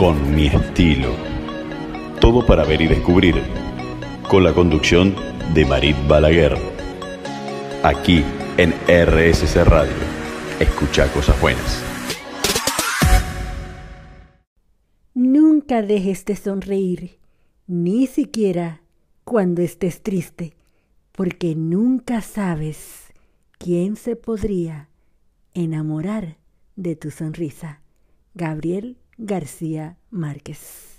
con mi estilo. Todo para ver y descubrir, con la conducción de Marit Balaguer. Aquí en RSC Radio. Escucha cosas buenas. Nunca dejes de sonreír, ni siquiera cuando estés triste, porque nunca sabes quién se podría enamorar de tu sonrisa. Gabriel García Márquez.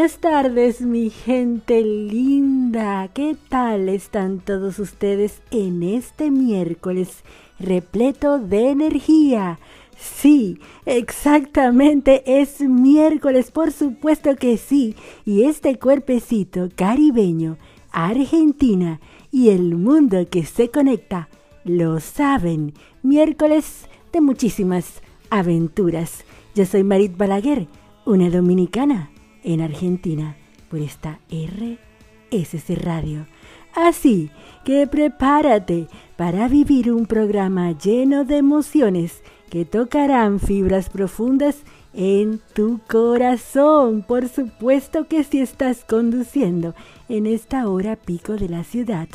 Buenas tardes, mi gente linda. ¿Qué tal están todos ustedes en este miércoles repleto de energía? Sí, exactamente, es miércoles, por supuesto que sí. Y este cuerpecito caribeño, Argentina y el mundo que se conecta, lo saben. Miércoles de muchísimas aventuras. Yo soy Marit Balaguer, una dominicana en Argentina por esta RSC Radio. Así que prepárate para vivir un programa lleno de emociones que tocarán fibras profundas en tu corazón. Por supuesto que si estás conduciendo en esta hora pico de la ciudad,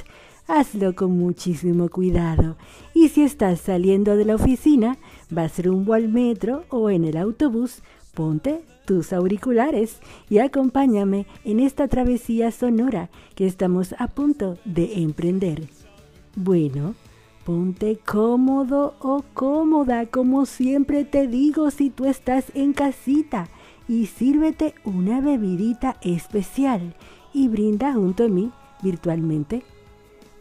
hazlo con muchísimo cuidado. Y si estás saliendo de la oficina, vas rumbo al metro o en el autobús, ponte tus auriculares y acompáñame en esta travesía sonora que estamos a punto de emprender. Bueno, ponte cómodo o cómoda, como siempre te digo si tú estás en casita, y sírvete una bebidita especial y brinda junto a mí virtualmente,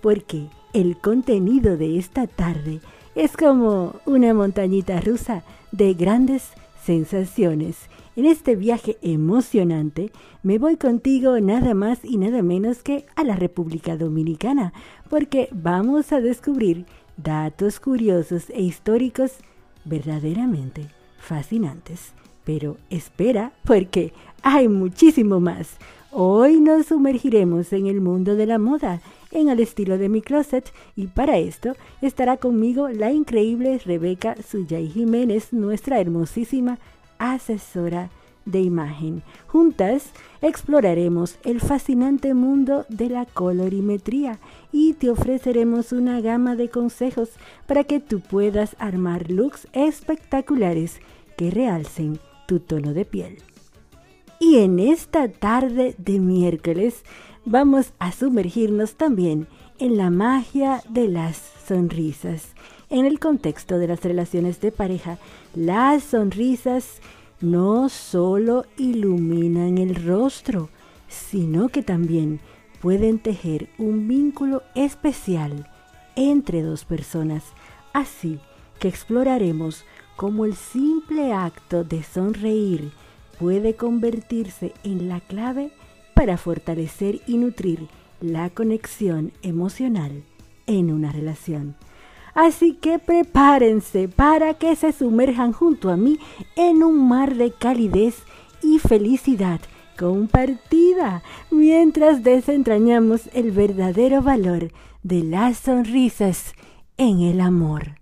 porque el contenido de esta tarde es como una montañita rusa de grandes sensaciones en este viaje emocionante me voy contigo nada más y nada menos que a la República Dominicana, porque vamos a descubrir datos curiosos e históricos verdaderamente fascinantes. Pero espera, porque hay muchísimo más. Hoy nos sumergiremos en el mundo de la moda, en el estilo de mi closet, y para esto estará conmigo la increíble Rebeca Suyay Jiménez, nuestra hermosísima asesora de imagen. Juntas exploraremos el fascinante mundo de la colorimetría y te ofreceremos una gama de consejos para que tú puedas armar looks espectaculares que realcen tu tono de piel. Y en esta tarde de miércoles vamos a sumergirnos también en la magia de las sonrisas. En el contexto de las relaciones de pareja, las sonrisas no solo iluminan el rostro, sino que también pueden tejer un vínculo especial entre dos personas. Así que exploraremos cómo el simple acto de sonreír puede convertirse en la clave para fortalecer y nutrir la conexión emocional en una relación. Así que prepárense para que se sumerjan junto a mí en un mar de calidez y felicidad compartida mientras desentrañamos el verdadero valor de las sonrisas en el amor.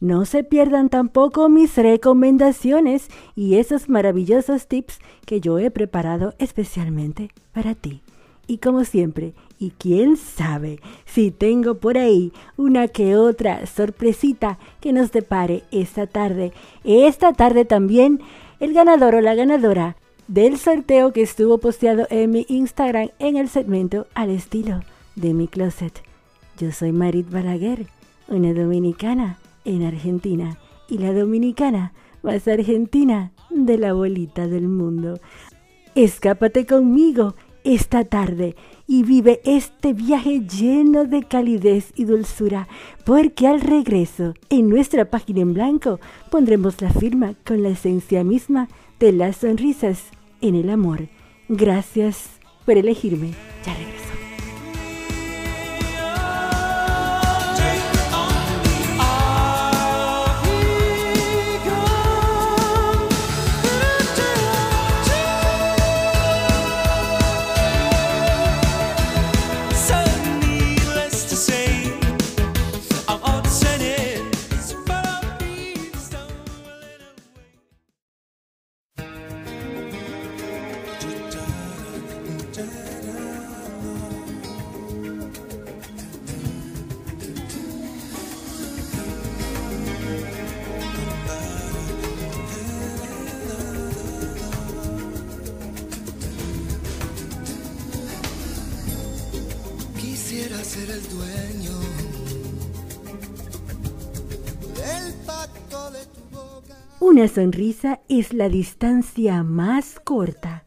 No se pierdan tampoco mis recomendaciones y esos maravillosos tips que yo he preparado especialmente para ti. Y como siempre, y quién sabe si tengo por ahí una que otra sorpresita que nos depare esta tarde. Esta tarde también el ganador o la ganadora del sorteo que estuvo posteado en mi Instagram en el segmento al estilo de mi closet. Yo soy Marit Balaguer, una dominicana en Argentina y la dominicana más argentina de la bolita del mundo. Escápate conmigo esta tarde y vive este viaje lleno de calidez y dulzura, porque al regreso, en nuestra página en blanco, pondremos la firma con la esencia misma de las sonrisas en el amor. Gracias por elegirme. Ya regreso. Una sonrisa es la distancia más corta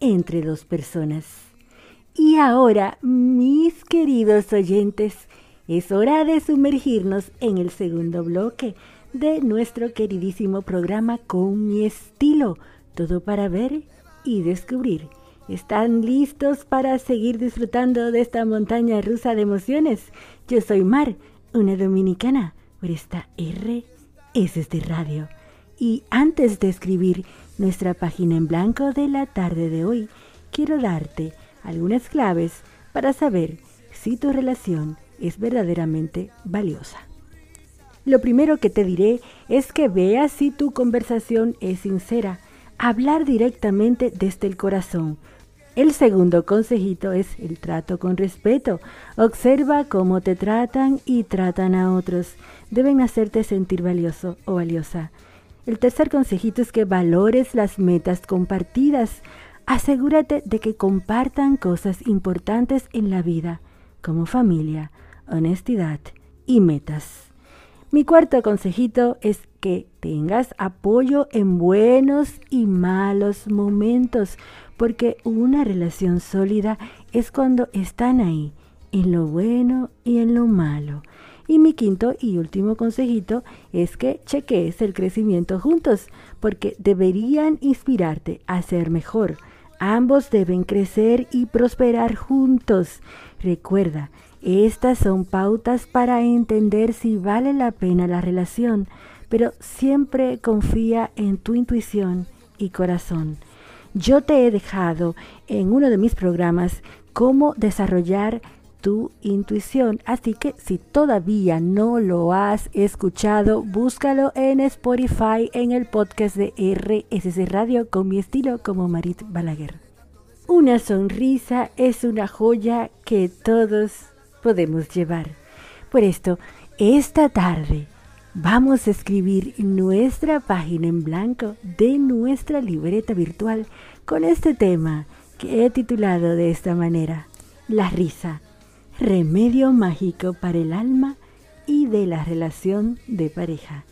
entre dos personas. Y ahora, mis queridos oyentes, es hora de sumergirnos en el segundo bloque de nuestro queridísimo programa Con mi estilo, todo para ver y descubrir. ¿Están listos para seguir disfrutando de esta montaña rusa de emociones? Yo soy Mar, una dominicana, por esta R es de radio. Y antes de escribir nuestra página en blanco de la tarde de hoy, quiero darte algunas claves para saber si tu relación es verdaderamente valiosa. Lo primero que te diré es que veas si tu conversación es sincera, hablar directamente desde el corazón. El segundo consejito es el trato con respeto. Observa cómo te tratan y tratan a otros. Deben hacerte sentir valioso o valiosa. El tercer consejito es que valores las metas compartidas. Asegúrate de que compartan cosas importantes en la vida, como familia, honestidad y metas. Mi cuarto consejito es que tengas apoyo en buenos y malos momentos, porque una relación sólida es cuando están ahí, en lo bueno y en lo malo. Y mi quinto y último consejito es que cheques el crecimiento juntos, porque deberían inspirarte a ser mejor. Ambos deben crecer y prosperar juntos. Recuerda, estas son pautas para entender si vale la pena la relación, pero siempre confía en tu intuición y corazón. Yo te he dejado en uno de mis programas cómo desarrollar tu intuición. Así que si todavía no lo has escuchado, búscalo en Spotify en el podcast de RSC Radio con mi estilo como Marit Balaguer. Una sonrisa es una joya que todos podemos llevar. Por esto, esta tarde vamos a escribir nuestra página en blanco de nuestra libreta virtual con este tema que he titulado de esta manera, la risa remedio mágico para el alma y de la relación de pareja.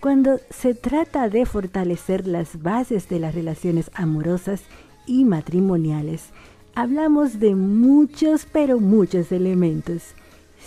Cuando se trata de fortalecer las bases de las relaciones amorosas y matrimoniales, hablamos de muchos, pero muchos elementos.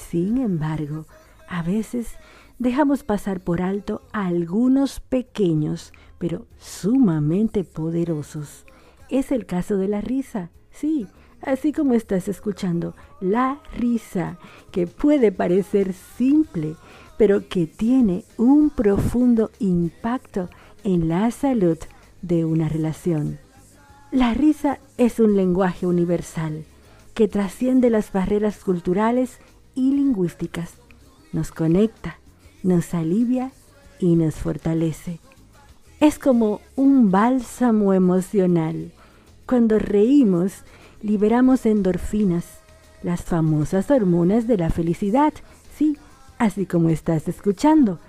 Sin embargo, a veces dejamos pasar por alto algunos pequeños, pero sumamente poderosos. Es el caso de la risa. Sí, así como estás escuchando, la risa, que puede parecer simple, pero que tiene un profundo impacto en la salud de una relación. La risa es un lenguaje universal que trasciende las barreras culturales y lingüísticas. Nos conecta, nos alivia y nos fortalece. Es como un bálsamo emocional. Cuando reímos, liberamos endorfinas, las famosas hormonas de la felicidad, sí, así como estás escuchando.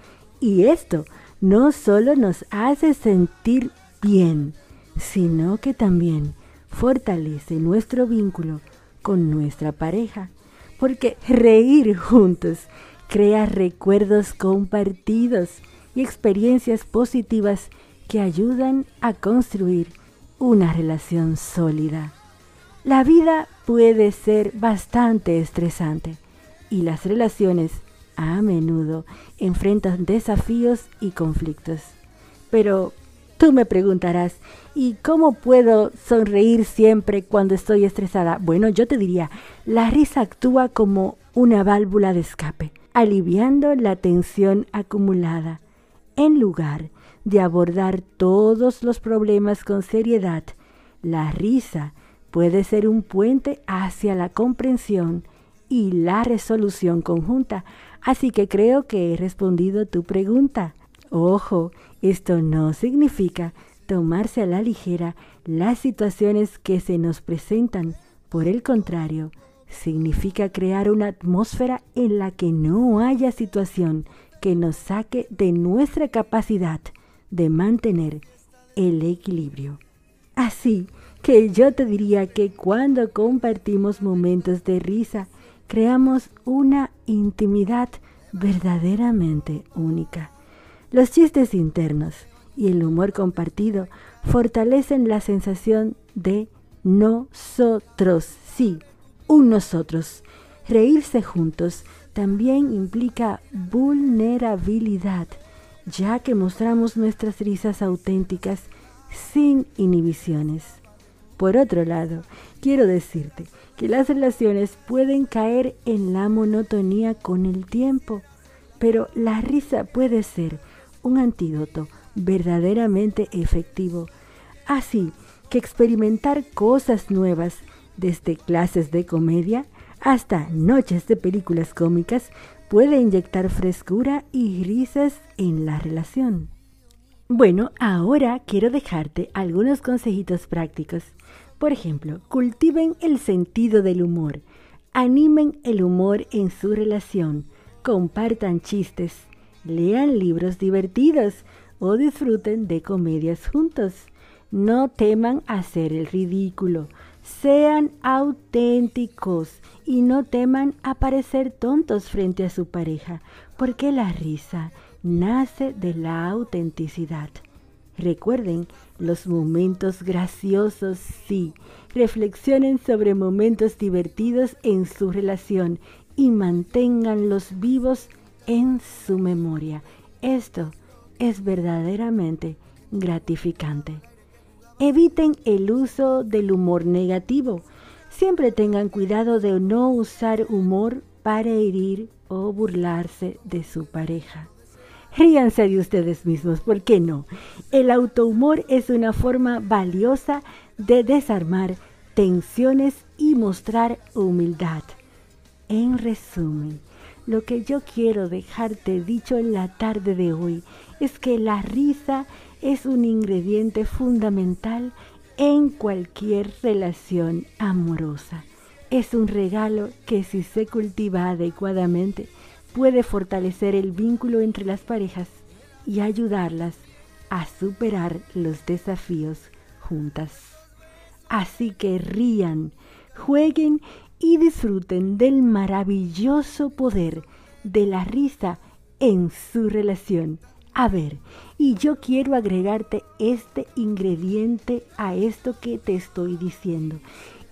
Y esto no solo nos hace sentir bien, sino que también fortalece nuestro vínculo con nuestra pareja, porque reír juntos crea recuerdos compartidos y experiencias positivas que ayudan a construir una relación sólida. La vida puede ser bastante estresante y las relaciones a menudo enfrentan desafíos y conflictos. Pero Tú me preguntarás, ¿y cómo puedo sonreír siempre cuando estoy estresada? Bueno, yo te diría, la risa actúa como una válvula de escape, aliviando la tensión acumulada. En lugar de abordar todos los problemas con seriedad, la risa puede ser un puente hacia la comprensión y la resolución conjunta. Así que creo que he respondido tu pregunta. Ojo, esto no significa tomarse a la ligera las situaciones que se nos presentan. Por el contrario, significa crear una atmósfera en la que no haya situación que nos saque de nuestra capacidad de mantener el equilibrio. Así que yo te diría que cuando compartimos momentos de risa, creamos una intimidad verdaderamente única. Los chistes internos y el humor compartido fortalecen la sensación de nosotros, sí, un nosotros. Reírse juntos también implica vulnerabilidad, ya que mostramos nuestras risas auténticas sin inhibiciones. Por otro lado, quiero decirte que las relaciones pueden caer en la monotonía con el tiempo, pero la risa puede ser un antídoto verdaderamente efectivo. Así que experimentar cosas nuevas, desde clases de comedia hasta noches de películas cómicas, puede inyectar frescura y risas en la relación. Bueno, ahora quiero dejarte algunos consejitos prácticos. Por ejemplo, cultiven el sentido del humor, animen el humor en su relación, compartan chistes, lean libros divertidos o disfruten de comedias juntos. No teman hacer el ridículo, sean auténticos y no teman aparecer tontos frente a su pareja, porque la risa nace de la autenticidad. Recuerden los momentos graciosos, sí. Reflexionen sobre momentos divertidos en su relación y manténganlos vivos en su memoria. Esto es verdaderamente gratificante. Eviten el uso del humor negativo. Siempre tengan cuidado de no usar humor para herir o burlarse de su pareja. Ríanse de ustedes mismos, ¿por qué no? El autohumor es una forma valiosa de desarmar tensiones y mostrar humildad. En resumen, lo que yo quiero dejarte dicho en la tarde de hoy es que la risa es un ingrediente fundamental en cualquier relación amorosa. Es un regalo que si se cultiva adecuadamente puede fortalecer el vínculo entre las parejas y ayudarlas a superar los desafíos juntas. Así que rían, jueguen y disfruten del maravilloso poder de la risa en su relación. A ver, y yo quiero agregarte este ingrediente a esto que te estoy diciendo.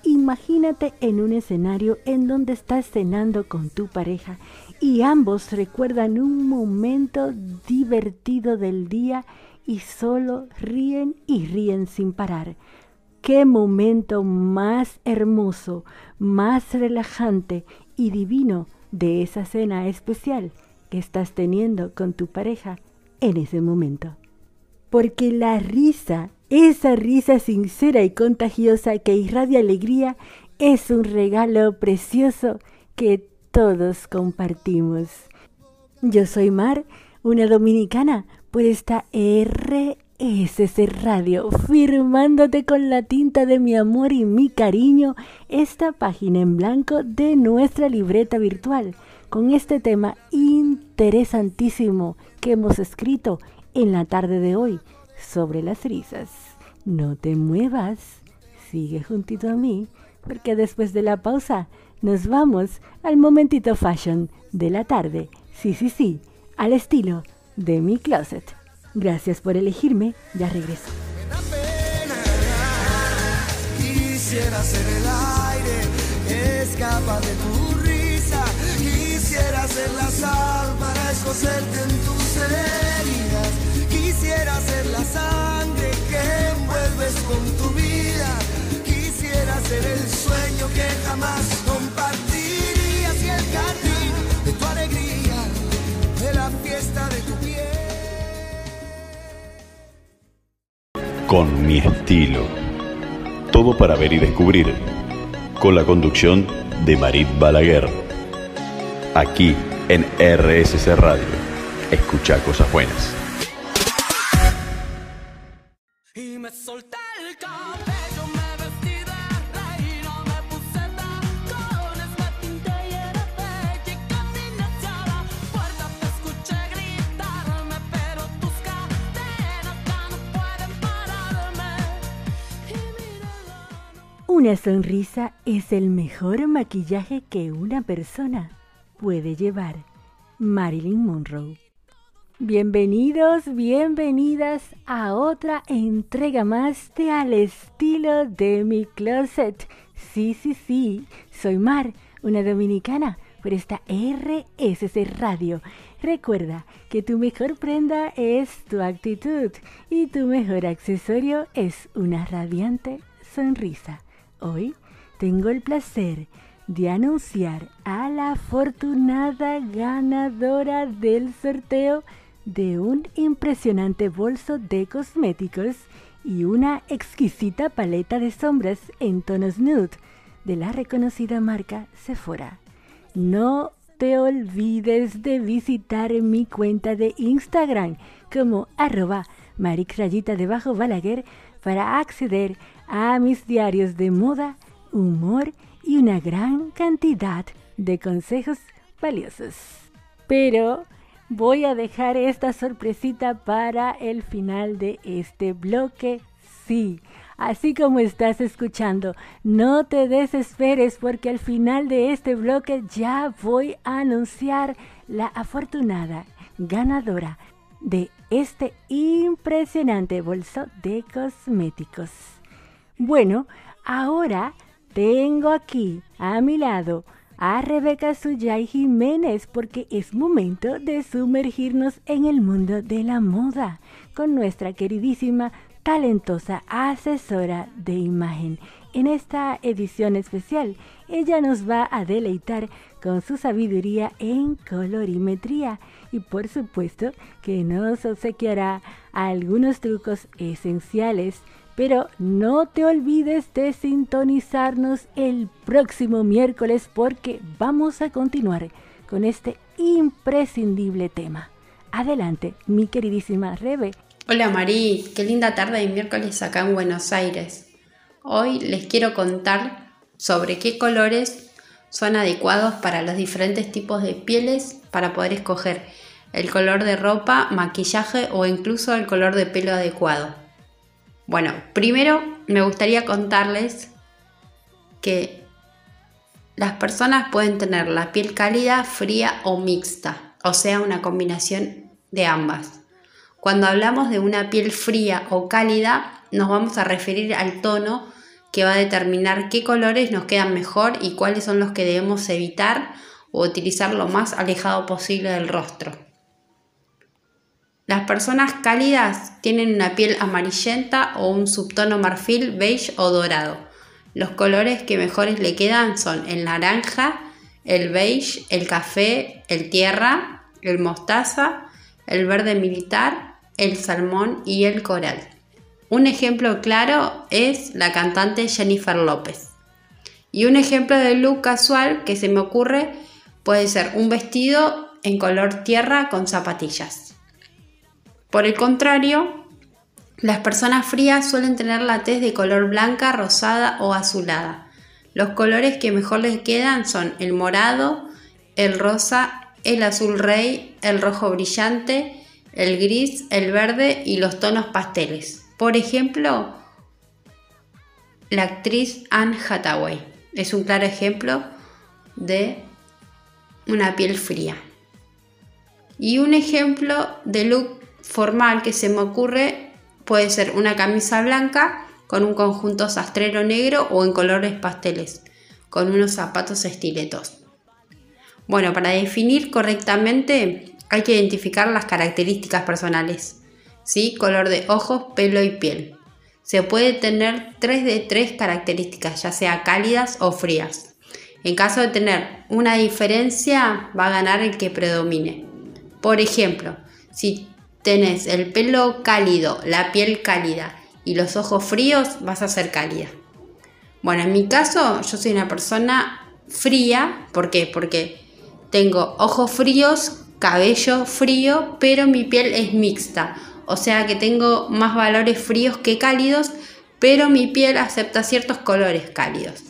Imagínate en un escenario en donde estás cenando con tu pareja y ambos recuerdan un momento divertido del día y solo ríen y ríen sin parar. Qué momento más hermoso, más relajante y divino de esa cena especial que estás teniendo con tu pareja en ese momento. Porque la risa, esa risa sincera y contagiosa que irradia alegría, es un regalo precioso que todos compartimos. Yo soy Mar, una dominicana, por esta RSC Radio, firmándote con la tinta de mi amor y mi cariño esta página en blanco de nuestra libreta virtual, con este tema interesantísimo que hemos escrito en la tarde de hoy sobre las risas. No te muevas, sigue juntito a mí, porque después de la pausa nos vamos al momentito fashion de la tarde. Sí, sí, sí, al estilo de mi closet. Gracias por elegirme, ya regreso. Quisiera ser el aire, escapa de tu risa. Quisiera ser la sal para escocerte en tus heridas. Quisiera ser la sangre que envuelves con tu vida. Quisiera ser el sueño que jamás compartirías y el jardín de tu alegría, de la fiesta de tu piel. Con mi estilo. Todo para ver y descubrir. Con la conducción de Marit Balaguer. Aquí en RSC Radio. Escucha cosas buenas. Y me solté el cabello, me vestí de reina, me puse tacones, me pinté y era bella y caminé hacia la puerta, te escuché gritarme, pero tus cadenas ya no pueden pararme. Y mírala, no Una sonrisa es el mejor maquillaje que una persona puede llevar. Marilyn Monroe. Bienvenidos, bienvenidas a otra entrega más de Al estilo de mi closet. Sí, sí, sí, soy Mar, una dominicana, por esta RSC Radio. Recuerda que tu mejor prenda es tu actitud y tu mejor accesorio es una radiante sonrisa. Hoy tengo el placer de anunciar a la afortunada ganadora del sorteo de un impresionante bolso de cosméticos y una exquisita paleta de sombras en tonos nude de la reconocida marca Sephora. No te olvides de visitar mi cuenta de Instagram como arroba marixrayita debajo balaguer para acceder a mis diarios de moda, humor y una gran cantidad de consejos valiosos. Pero voy a dejar esta sorpresita para el final de este bloque. Sí, así como estás escuchando, no te desesperes porque al final de este bloque ya voy a anunciar la afortunada ganadora de este impresionante bolso de cosméticos. Bueno, ahora tengo aquí a mi lado a Rebeca Suyay Jiménez porque es momento de sumergirnos en el mundo de la moda con nuestra queridísima, talentosa asesora de imagen. En esta edición especial, ella nos va a deleitar con su sabiduría en colorimetría y por supuesto que nos obsequiará algunos trucos esenciales pero no te olvides de sintonizarnos el próximo miércoles porque vamos a continuar con este imprescindible tema. Adelante, mi queridísima Rebe. Hola Marí, qué linda tarde de miércoles acá en Buenos Aires. Hoy les quiero contar sobre qué colores son adecuados para los diferentes tipos de pieles para poder escoger el color de ropa, maquillaje o incluso el color de pelo adecuado. Bueno, primero me gustaría contarles que las personas pueden tener la piel cálida, fría o mixta, o sea, una combinación de ambas. Cuando hablamos de una piel fría o cálida, nos vamos a referir al tono que va a determinar qué colores nos quedan mejor y cuáles son los que debemos evitar o utilizar lo más alejado posible del rostro. Las personas cálidas tienen una piel amarillenta o un subtono marfil, beige o dorado. Los colores que mejores le quedan son el naranja, el beige, el café, el tierra, el mostaza, el verde militar, el salmón y el coral. Un ejemplo claro es la cantante Jennifer López. Y un ejemplo de look casual que se me ocurre puede ser un vestido en color tierra con zapatillas. Por el contrario, las personas frías suelen tener la tez de color blanca, rosada o azulada. Los colores que mejor les quedan son el morado, el rosa, el azul rey, el rojo brillante, el gris, el verde y los tonos pasteles. Por ejemplo, la actriz Anne Hathaway es un claro ejemplo de una piel fría. Y un ejemplo de look formal que se me ocurre puede ser una camisa blanca con un conjunto sastrero negro o en colores pasteles, con unos zapatos estiletos. Bueno, para definir correctamente hay que identificar las características personales, ¿sí? color de ojos, pelo y piel. Se puede tener tres de tres características, ya sea cálidas o frías. En caso de tener una diferencia, va a ganar el que predomine. Por ejemplo, si tenés el pelo cálido, la piel cálida y los ojos fríos, vas a ser cálida. Bueno, en mi caso, yo soy una persona fría. ¿Por qué? Porque tengo ojos fríos, cabello frío, pero mi piel es mixta. O sea que tengo más valores fríos que cálidos, pero mi piel acepta ciertos colores cálidos.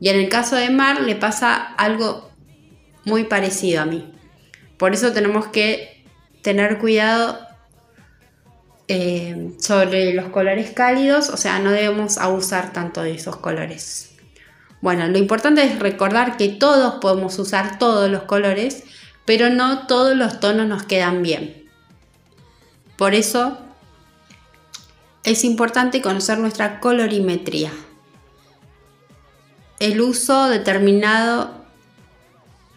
Y en el caso de Mar le pasa algo muy parecido a mí. Por eso tenemos que tener cuidado eh, sobre los colores cálidos, o sea, no debemos abusar tanto de esos colores. Bueno, lo importante es recordar que todos podemos usar todos los colores, pero no todos los tonos nos quedan bien. Por eso es importante conocer nuestra colorimetría. El uso determinado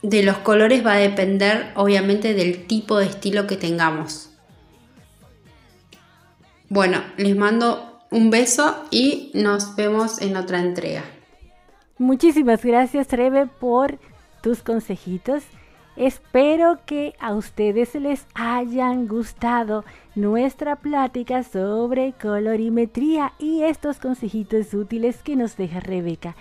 de los colores va a depender obviamente del tipo de estilo que tengamos. Bueno, les mando un beso y nos vemos en otra entrega. Muchísimas gracias, Rebe, por tus consejitos. Espero que a ustedes les hayan gustado nuestra plática sobre colorimetría y estos consejitos útiles que nos deja Rebeca.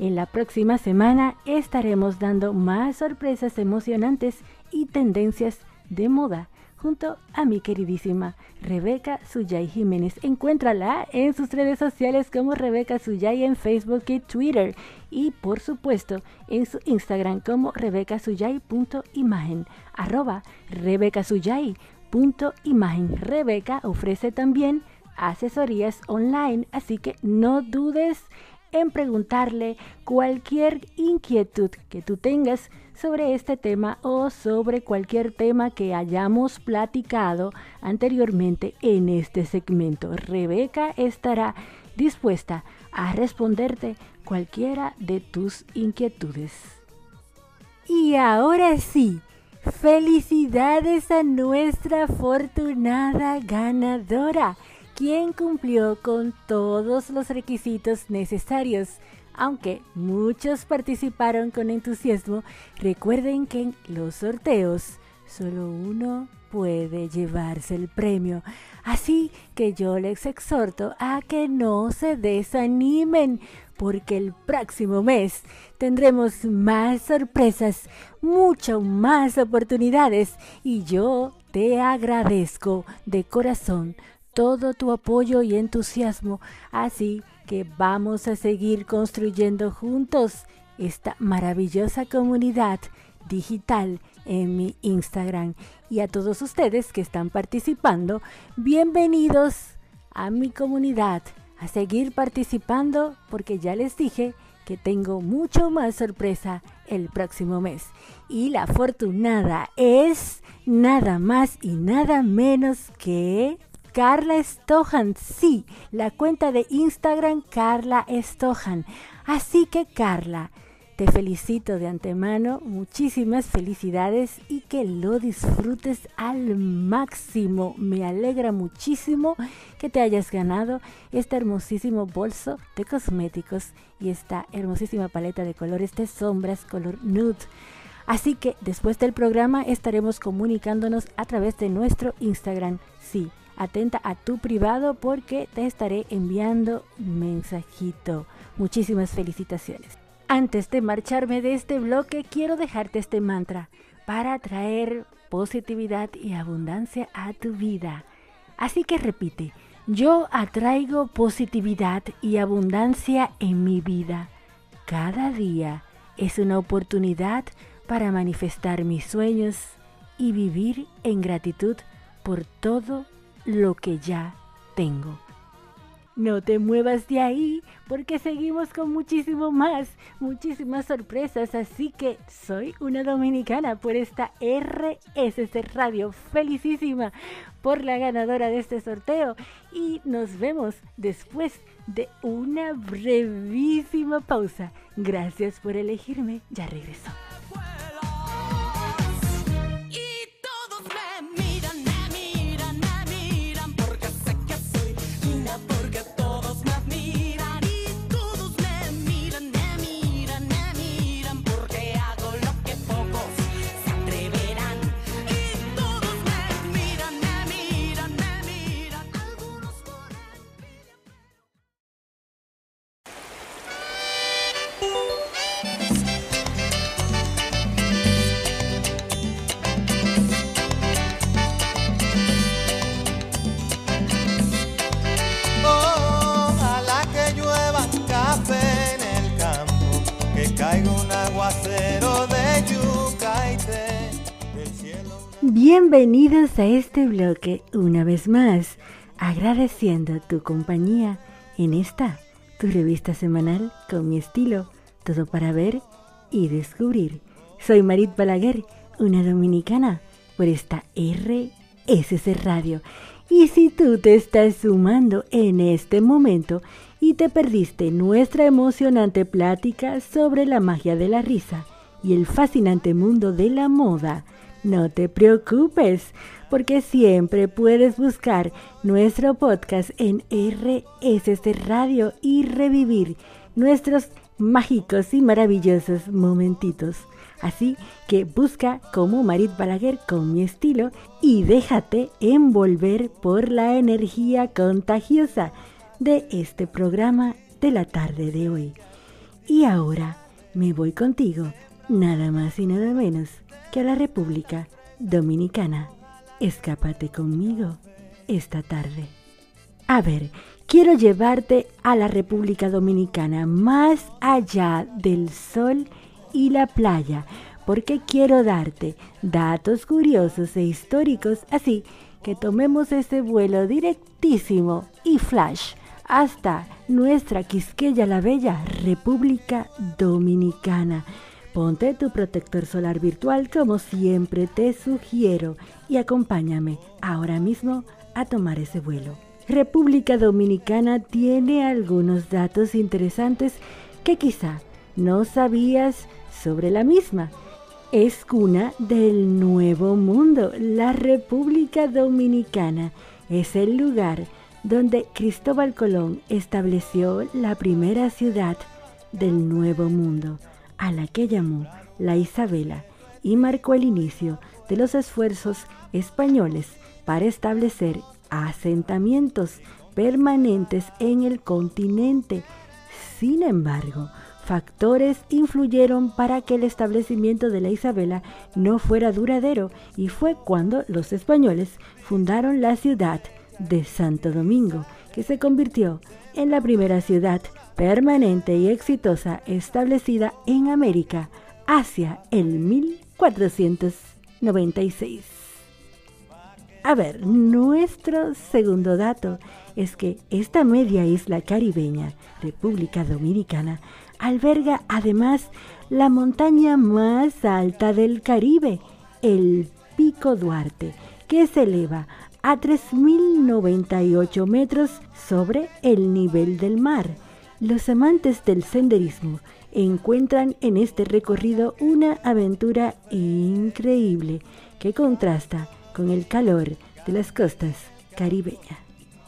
En la próxima semana estaremos dando más sorpresas emocionantes y tendencias de moda junto a mi queridísima Rebeca Suyay Jiménez. Encuéntrala en sus redes sociales como Rebeca Suyay en Facebook y Twitter y por supuesto en su Instagram como rebecasuyay.imagen arroba rebecasuyay.imagen. Rebeca ofrece también asesorías online, así que no dudes en preguntarle cualquier inquietud que tú tengas sobre este tema o sobre cualquier tema que hayamos platicado anteriormente en este segmento. Rebeca estará dispuesta a responderte cualquiera de tus inquietudes. Y ahora sí, felicidades a nuestra afortunada ganadora quien cumplió con todos los requisitos necesarios. Aunque muchos participaron con entusiasmo, recuerden que en los sorteos solo uno puede llevarse el premio. Así que yo les exhorto a que no se desanimen, porque el próximo mes tendremos más sorpresas, mucho más oportunidades y yo te agradezco de corazón todo tu apoyo y entusiasmo, así que vamos a seguir construyendo juntos esta maravillosa comunidad digital en mi Instagram. Y a todos ustedes que están participando, bienvenidos a mi comunidad, a seguir participando porque ya les dije que tengo mucho más sorpresa el próximo mes. Y la afortunada es nada más y nada menos que Carla Stojan, sí, la cuenta de Instagram Carla Stojan. Así que Carla, te felicito de antemano, muchísimas felicidades y que lo disfrutes al máximo. Me alegra muchísimo que te hayas ganado este hermosísimo bolso de cosméticos y esta hermosísima paleta de colores de sombras color nude. Así que después del programa estaremos comunicándonos a través de nuestro Instagram. Sí, atenta a tu privado porque te estaré enviando mensajito. Muchísimas felicitaciones. Antes de marcharme de este bloque, quiero dejarte este mantra para traer positividad y abundancia a tu vida. Así que repite, yo atraigo positividad y abundancia en mi vida. Cada día es una oportunidad para manifestar mis sueños y vivir en gratitud por todo lo que ya tengo. No te muevas de ahí porque seguimos con muchísimo más, muchísimas sorpresas. Así que soy una dominicana por esta RSC Radio. Felicísima por la ganadora de este sorteo. Y nos vemos después de una brevísima pausa. Gracias por elegirme. Ya regreso. Bienvenidos a este bloque una vez más, agradeciendo tu compañía en esta, tu revista semanal con mi estilo, todo para ver y descubrir. Soy Marit Balaguer, una dominicana, por esta RSC Radio. Y si tú te estás sumando en este momento y te perdiste nuestra emocionante plática sobre la magia de la risa y el fascinante mundo de la moda, no te preocupes, porque siempre puedes buscar nuestro podcast en RSC Radio y revivir nuestros mágicos y maravillosos momentitos. Así que busca como Marit Balaguer con mi estilo y déjate envolver por la energía contagiosa de este programa de la tarde de hoy. Y ahora me voy contigo, nada más y nada menos que a la República Dominicana. Escápate conmigo esta tarde. A ver, quiero llevarte a la República Dominicana más allá del sol y la playa, porque quiero darte datos curiosos e históricos, así que tomemos ese vuelo directísimo y flash hasta nuestra Quisqueya la Bella, República Dominicana. Ponte tu protector solar virtual como siempre te sugiero y acompáñame ahora mismo a tomar ese vuelo. República Dominicana tiene algunos datos interesantes que quizá no sabías sobre la misma. Es cuna del Nuevo Mundo. La República Dominicana es el lugar donde Cristóbal Colón estableció la primera ciudad del Nuevo Mundo, a la que llamó la Isabela, y marcó el inicio de los esfuerzos españoles para establecer asentamientos permanentes en el continente. Sin embargo, factores influyeron para que el establecimiento de la Isabela no fuera duradero y fue cuando los españoles fundaron la ciudad de Santo Domingo, que se convirtió en la primera ciudad permanente y exitosa establecida en América hacia el 1496. A ver, nuestro segundo dato es que esta media isla caribeña, República Dominicana, alberga además la montaña más alta del Caribe, el Pico Duarte, que se eleva a 3.098 metros sobre el nivel del mar. Los amantes del senderismo encuentran en este recorrido una aventura increíble que contrasta con el calor de las costas caribeñas.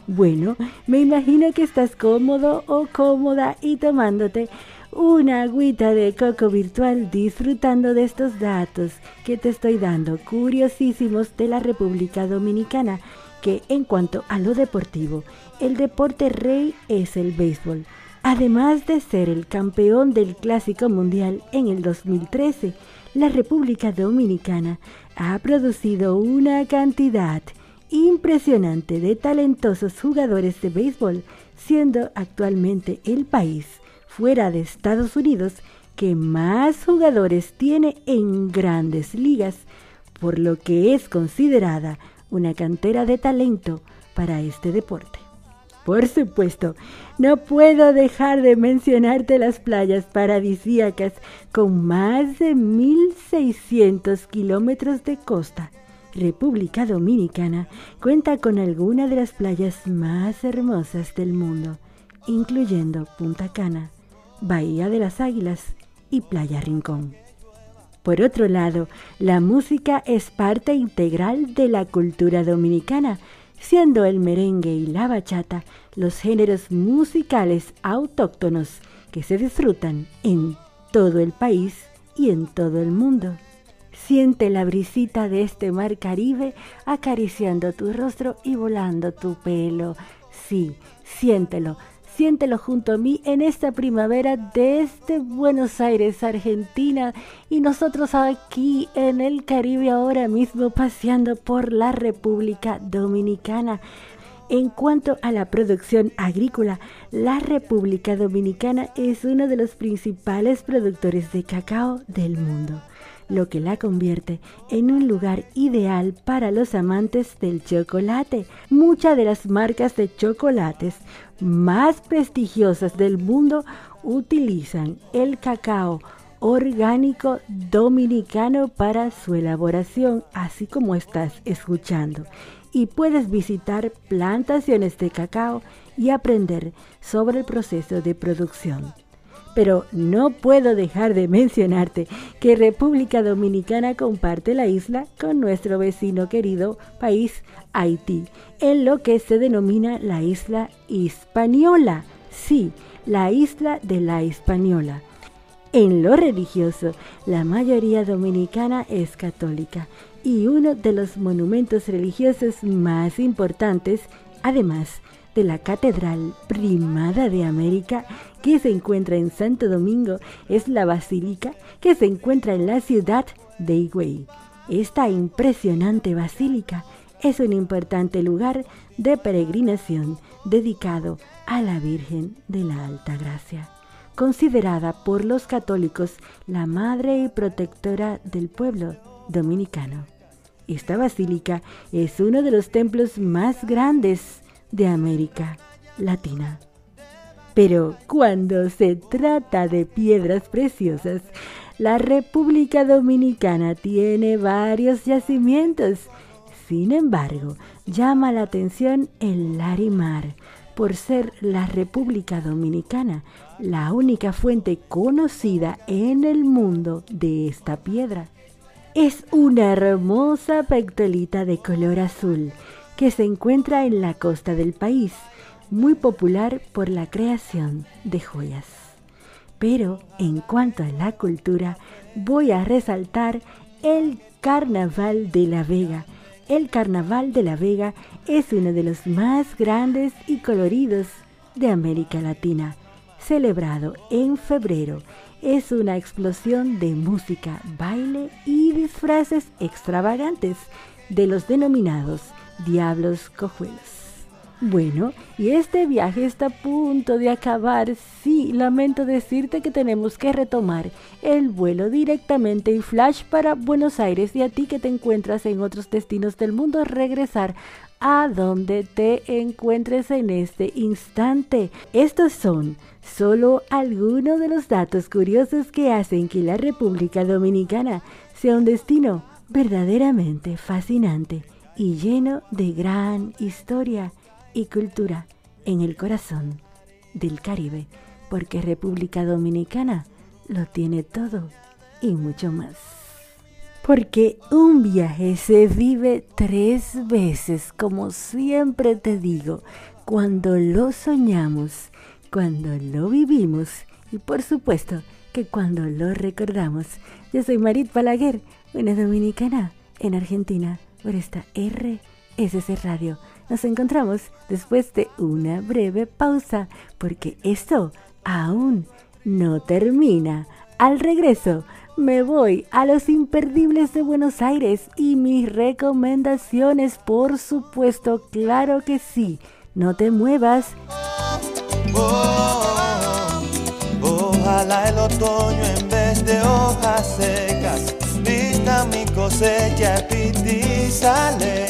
Bueno, me imagino que estás cómodo o cómoda y tomándote una agüita de coco virtual disfrutando de estos datos que te estoy dando, curiosísimos de la República Dominicana, que en cuanto a lo deportivo, el deporte rey es el béisbol. Además de ser el campeón del Clásico Mundial en el 2013, la República Dominicana ha producido una cantidad impresionante de talentosos jugadores de béisbol, siendo actualmente el país fuera de Estados Unidos que más jugadores tiene en grandes ligas, por lo que es considerada una cantera de talento para este deporte. Por supuesto, no puedo dejar de mencionarte las playas paradisíacas con más de 1.600 kilómetros de costa. República Dominicana cuenta con algunas de las playas más hermosas del mundo, incluyendo Punta Cana, Bahía de las Águilas y Playa Rincón. Por otro lado, la música es parte integral de la cultura dominicana, siendo el merengue y la bachata los géneros musicales autóctonos que se disfrutan en todo el país y en todo el mundo. Siente la brisita de este mar Caribe acariciando tu rostro y volando tu pelo. Sí, siéntelo, siéntelo junto a mí en esta primavera desde Buenos Aires, Argentina, y nosotros aquí en el Caribe ahora mismo paseando por la República Dominicana. En cuanto a la producción agrícola, la República Dominicana es uno de los principales productores de cacao del mundo, lo que la convierte en un lugar ideal para los amantes del chocolate. Muchas de las marcas de chocolates más prestigiosas del mundo utilizan el cacao orgánico dominicano para su elaboración, así como estás escuchando. Y puedes visitar plantaciones de cacao y aprender sobre el proceso de producción. Pero no puedo dejar de mencionarte que República Dominicana comparte la isla con nuestro vecino querido país Haití, en lo que se denomina la isla Hispaniola. Sí, la isla de la Hispaniola. En lo religioso, la mayoría dominicana es católica y uno de los monumentos religiosos más importantes, además de la Catedral Primada de América, que se encuentra en Santo Domingo, es la Basílica que se encuentra en la ciudad de Higüey. Esta impresionante basílica es un importante lugar de peregrinación dedicado a la Virgen de la Alta Gracia, considerada por los católicos la madre y protectora del pueblo dominicano. Esta basílica es uno de los templos más grandes de América Latina. Pero cuando se trata de piedras preciosas, la República Dominicana tiene varios yacimientos. Sin embargo, llama la atención el Larimar, por ser la República Dominicana la única fuente conocida en el mundo de esta piedra. Es una hermosa pectolita de color azul que se encuentra en la costa del país, muy popular por la creación de joyas. Pero en cuanto a la cultura, voy a resaltar el Carnaval de la Vega. El Carnaval de la Vega es uno de los más grandes y coloridos de América Latina, celebrado en febrero. Es una explosión de música, baile y disfraces extravagantes de los denominados diablos cojuelos. Bueno, y este viaje está a punto de acabar. Sí, lamento decirte que tenemos que retomar el vuelo directamente en flash para Buenos Aires y a ti que te encuentras en otros destinos del mundo regresar a donde te encuentres en este instante. Estos son solo algunos de los datos curiosos que hacen que la República Dominicana sea un destino verdaderamente fascinante y lleno de gran historia y cultura en el corazón del Caribe, porque República Dominicana lo tiene todo y mucho más. Porque un viaje se vive tres veces, como siempre te digo, cuando lo soñamos, cuando lo vivimos y por supuesto que cuando lo recordamos. Yo soy Marit Balaguer, una dominicana en Argentina, por esta RSC Radio. Nos encontramos después de una breve pausa, porque esto aún no termina. Al regreso, me voy a los imperdibles de Buenos Aires y mis recomendaciones, por supuesto, claro que sí. No te muevas. Oh, ojalá el otoño en vez de hojas secas mi cosecha y sale.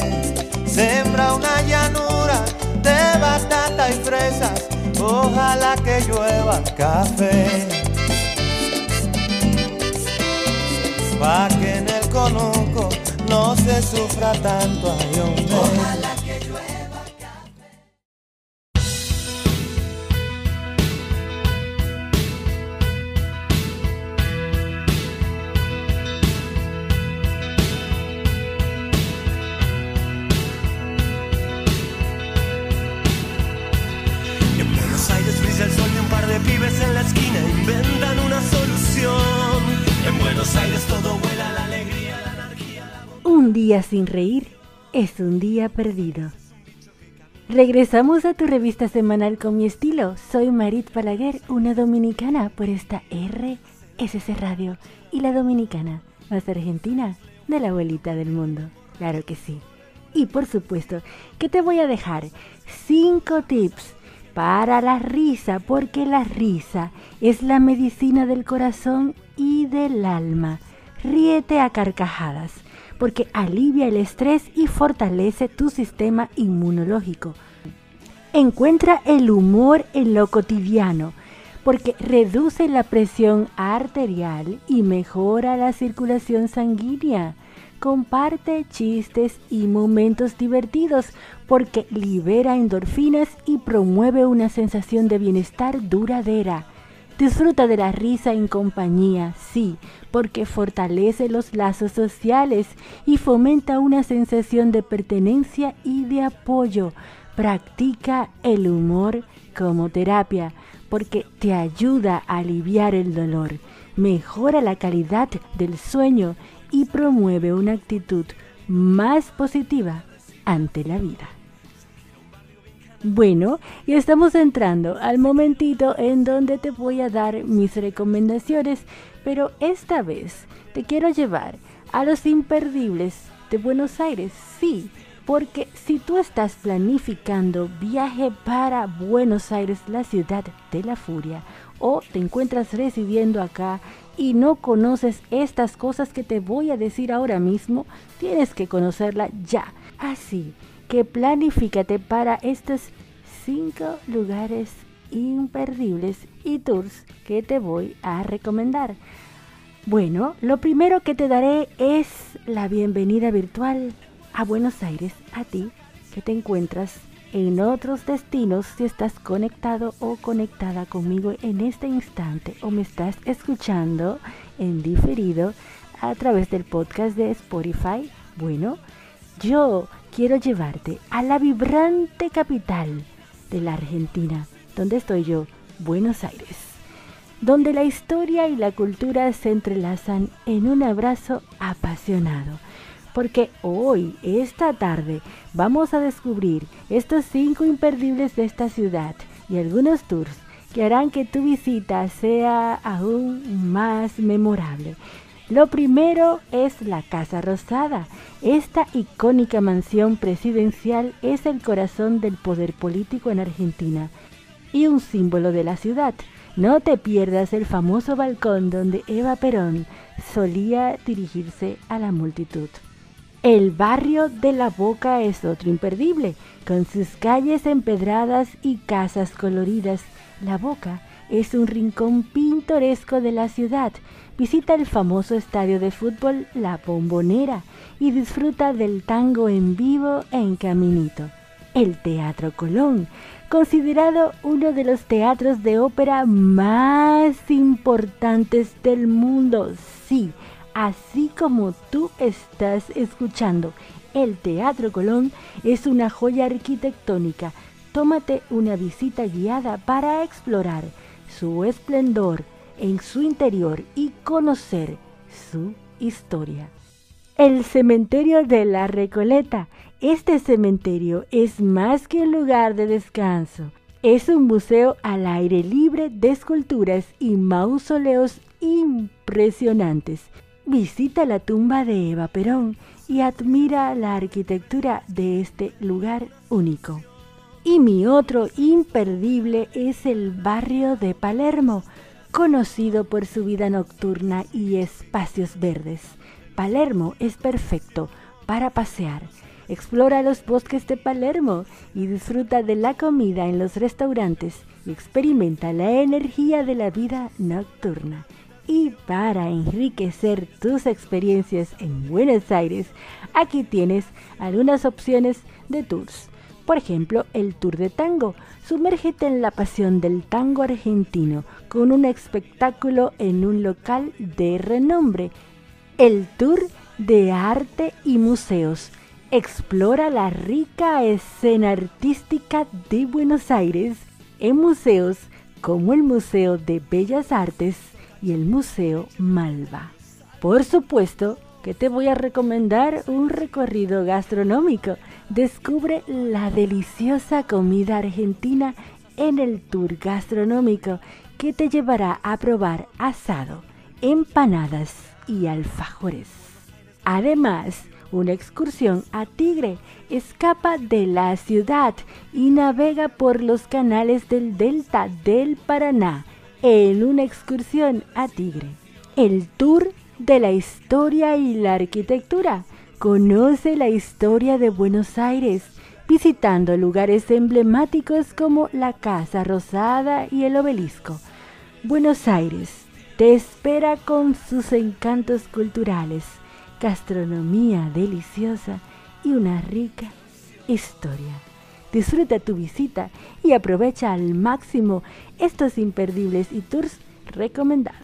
Sembra una llanura de batata y fresas, ojalá que llueva café. Pa' que en el conuco no se sufra tanto, ay día sin reír es un día perdido. Regresamos a tu revista semanal con mi estilo. Soy Marit Palaguer, una dominicana por esta RSC Radio y la dominicana más argentina de la abuelita del mundo. Claro que sí. Y por supuesto que te voy a dejar 5 tips para la risa, porque la risa es la medicina del corazón y del alma. Ríete a carcajadas, porque alivia el estrés y fortalece tu sistema inmunológico. Encuentra el humor en lo cotidiano, porque reduce la presión arterial y mejora la circulación sanguínea. Comparte chistes y momentos divertidos porque libera endorfinas y promueve una sensación de bienestar duradera. Disfruta de la risa en compañía, sí, porque fortalece los lazos sociales y fomenta una sensación de pertenencia y de apoyo. Practica el humor como terapia porque te ayuda a aliviar el dolor, mejora la calidad del sueño y promueve una actitud más positiva ante la vida. Bueno, y estamos entrando al momentito en donde te voy a dar mis recomendaciones, pero esta vez te quiero llevar a los imperdibles de Buenos Aires, sí, porque si tú estás planificando viaje para Buenos Aires, la ciudad de la furia, o te encuentras residiendo acá y no conoces estas cosas que te voy a decir ahora mismo, tienes que conocerla ya. Así que planifícate para estos cinco lugares imperdibles y tours que te voy a recomendar. Bueno, lo primero que te daré es la bienvenida virtual a Buenos Aires, a ti que te encuentras en otros destinos si estás conectado o conectada conmigo en este instante o me estás escuchando en diferido a través del podcast de Spotify. Bueno, yo quiero llevarte a la vibrante capital de la Argentina, donde estoy yo, Buenos Aires, donde la historia y la cultura se entrelazan en un abrazo apasionado porque hoy, esta tarde, vamos a descubrir estos cinco imperdibles de esta ciudad y algunos tours que harán que tu visita sea aún más memorable. Lo primero es la Casa Rosada. Esta icónica mansión presidencial es el corazón del poder político en Argentina y un símbolo de la ciudad. No te pierdas el famoso balcón donde Eva Perón solía dirigirse a la multitud. El barrio de La Boca es otro imperdible, con sus calles empedradas y casas coloridas. La Boca es un rincón pintoresco de la ciudad. Visita el famoso estadio de fútbol La Bombonera y disfruta del tango en vivo en Caminito. El Teatro Colón, considerado uno de los teatros de ópera más importantes del mundo. Sí, así como tú estás escuchando. El Teatro Colón es una joya arquitectónica. Tómate una visita guiada para explorar su esplendor en su interior y conocer su historia. El cementerio de la Recoleta. Este cementerio es más que un lugar de descanso. Es un museo al aire libre de esculturas y mausoleos impresionantes Visita la tumba de Eva Perón y admira la arquitectura de este lugar único. Y mi otro imperdible es el barrio de Palermo, conocido por su vida nocturna y espacios verdes. Palermo es perfecto para pasear. Explora los bosques de Palermo y disfruta de la comida en los restaurantes y experimenta la energía de la vida nocturna. Y para enriquecer tus experiencias en Buenos Aires, aquí tienes algunas opciones de tours. Por ejemplo, el Tour de Tango. Sumérgete en la pasión del tango argentino con un espectáculo en un local de renombre. El Tour de Arte y Museos. Explora la rica escena artística de Buenos Aires en museos como el Museo de Bellas Artes y el Museo Malva. Por supuesto que te voy a recomendar un recorrido gastronómico. Descubre la deliciosa comida argentina en el tour gastronómico que te llevará a probar asado, empanadas y alfajores. Además, una excursión a Tigre. Escapa de la ciudad y navega por los canales del delta del Paraná en una excursión a Tigre. El tour de la historia y la arquitectura. Conoce la historia de Buenos Aires visitando lugares emblemáticos como la Casa Rosada y el Obelisco. Buenos Aires te espera con sus encantos culturales, gastronomía deliciosa y una rica historia. Disfruta tu visita y aprovecha al máximo estos imperdibles y tours recomendados.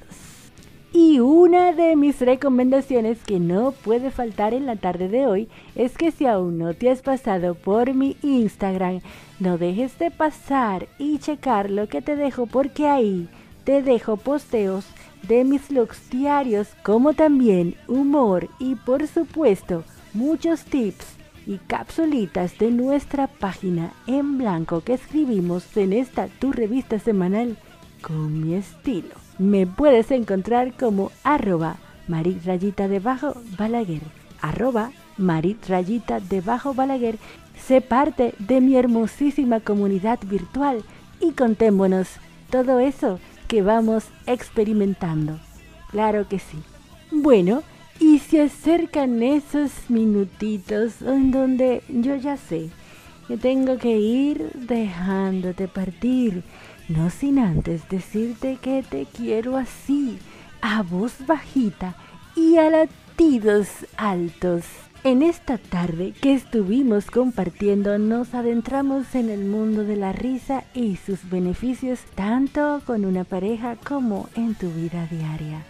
Y una de mis recomendaciones que no puede faltar en la tarde de hoy es que si aún no te has pasado por mi Instagram, no dejes de pasar y checar lo que te dejo porque ahí te dejo posteos de mis looks diarios como también humor y por supuesto muchos tips y capsulitas de nuestra página en blanco que escribimos en esta tu revista semanal con mi estilo. Me puedes encontrar como arroba marit rayita debajo balaguer. Arroba marit rayita debajo balaguer. Sé parte de mi hermosísima comunidad virtual y contémonos todo eso que vamos experimentando. Claro que sí. Bueno, y se acercan esos minutitos en donde yo ya sé que tengo que ir dejándote partir no sin antes decirte que te quiero así, a voz bajita y a latidos altos. En esta tarde que estuvimos compartiendo nos adentramos en el mundo de la risa y sus beneficios tanto con una pareja como en tu vida diaria.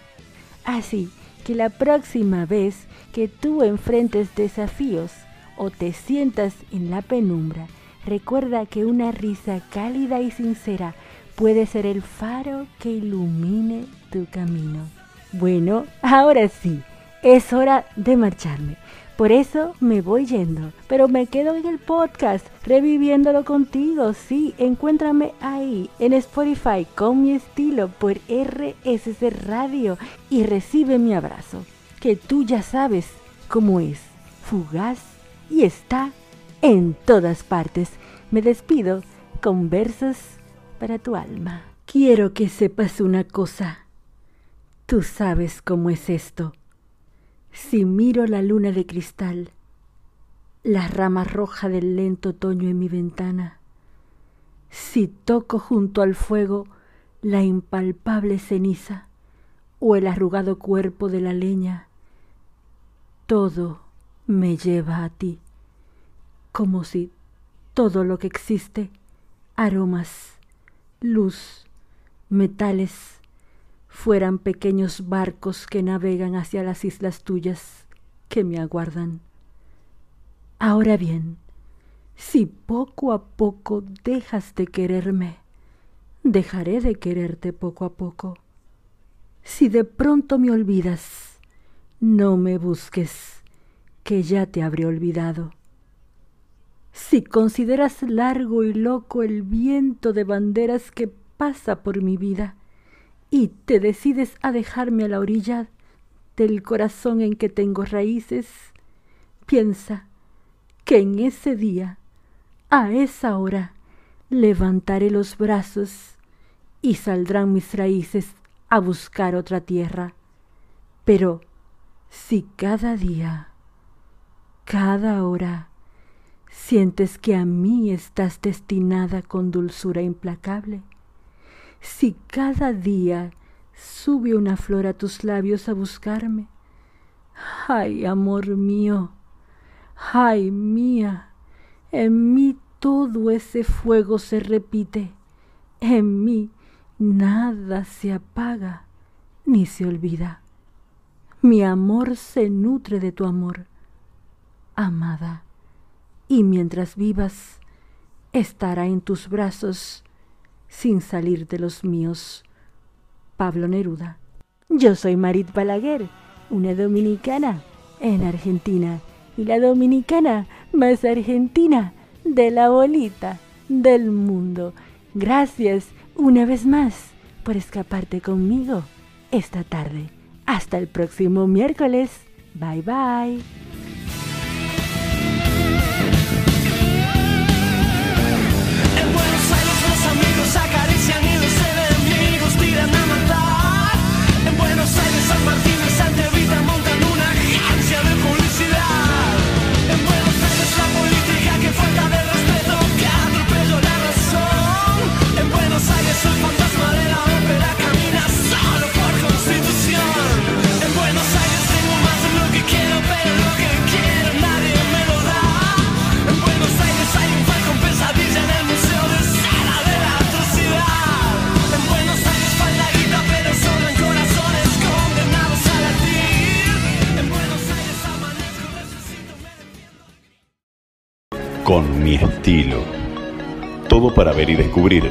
Así que la próxima vez que tú enfrentes desafíos o te sientas en la penumbra, recuerda que una risa cálida y sincera puede ser el faro que ilumine tu camino. Bueno, ahora sí, es hora de marcharme. Por eso me voy yendo, pero me quedo en el podcast reviviéndolo contigo. Sí, encuéntrame ahí en Spotify con mi estilo por RSC Radio y recibe mi abrazo, que tú ya sabes cómo es, fugaz y está en todas partes. Me despido con versos para tu alma. Quiero que sepas una cosa. Tú sabes cómo es esto. Si miro la luna de cristal, la rama roja del lento otoño en mi ventana, si toco junto al fuego la impalpable ceniza o el arrugado cuerpo de la leña, todo me lleva a ti, como si todo lo que existe, aromas, luz, metales, fueran pequeños barcos que navegan hacia las islas tuyas que me aguardan. Ahora bien, si poco a poco dejas de quererme, dejaré de quererte poco a poco. Si de pronto me olvidas, no me busques, que ya te habré olvidado. Si consideras largo y loco el viento de banderas que pasa por mi vida y te decides a dejarme a la orilla del corazón en que tengo raíces, piensa que en ese día, a esa hora, levantaré los brazos y saldrán mis raíces a buscar otra tierra. Pero si cada día, cada hora, sientes que a mí estás destinada con dulzura implacable. Si cada día sube una flor a tus labios a buscarme, ay, amor mío, ay, mía, en mí todo ese fuego se repite, en mí nada se apaga ni se olvida. Mi amor se nutre de tu amor, amada y mientras vivas estará en tus brazos sin salir de los míos. Pablo Neruda. Yo soy Marit Balaguer, una dominicana en Argentina y la dominicana más argentina de la bolita del mundo. Gracias una vez más por escaparte conmigo esta tarde. Hasta el próximo miércoles. Bye bye. Con mi estilo. Todo para ver y descubrir.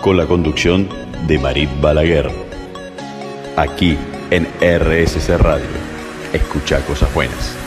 Con la conducción de Marit Balaguer. Aquí en RSC Radio. Escucha cosas buenas.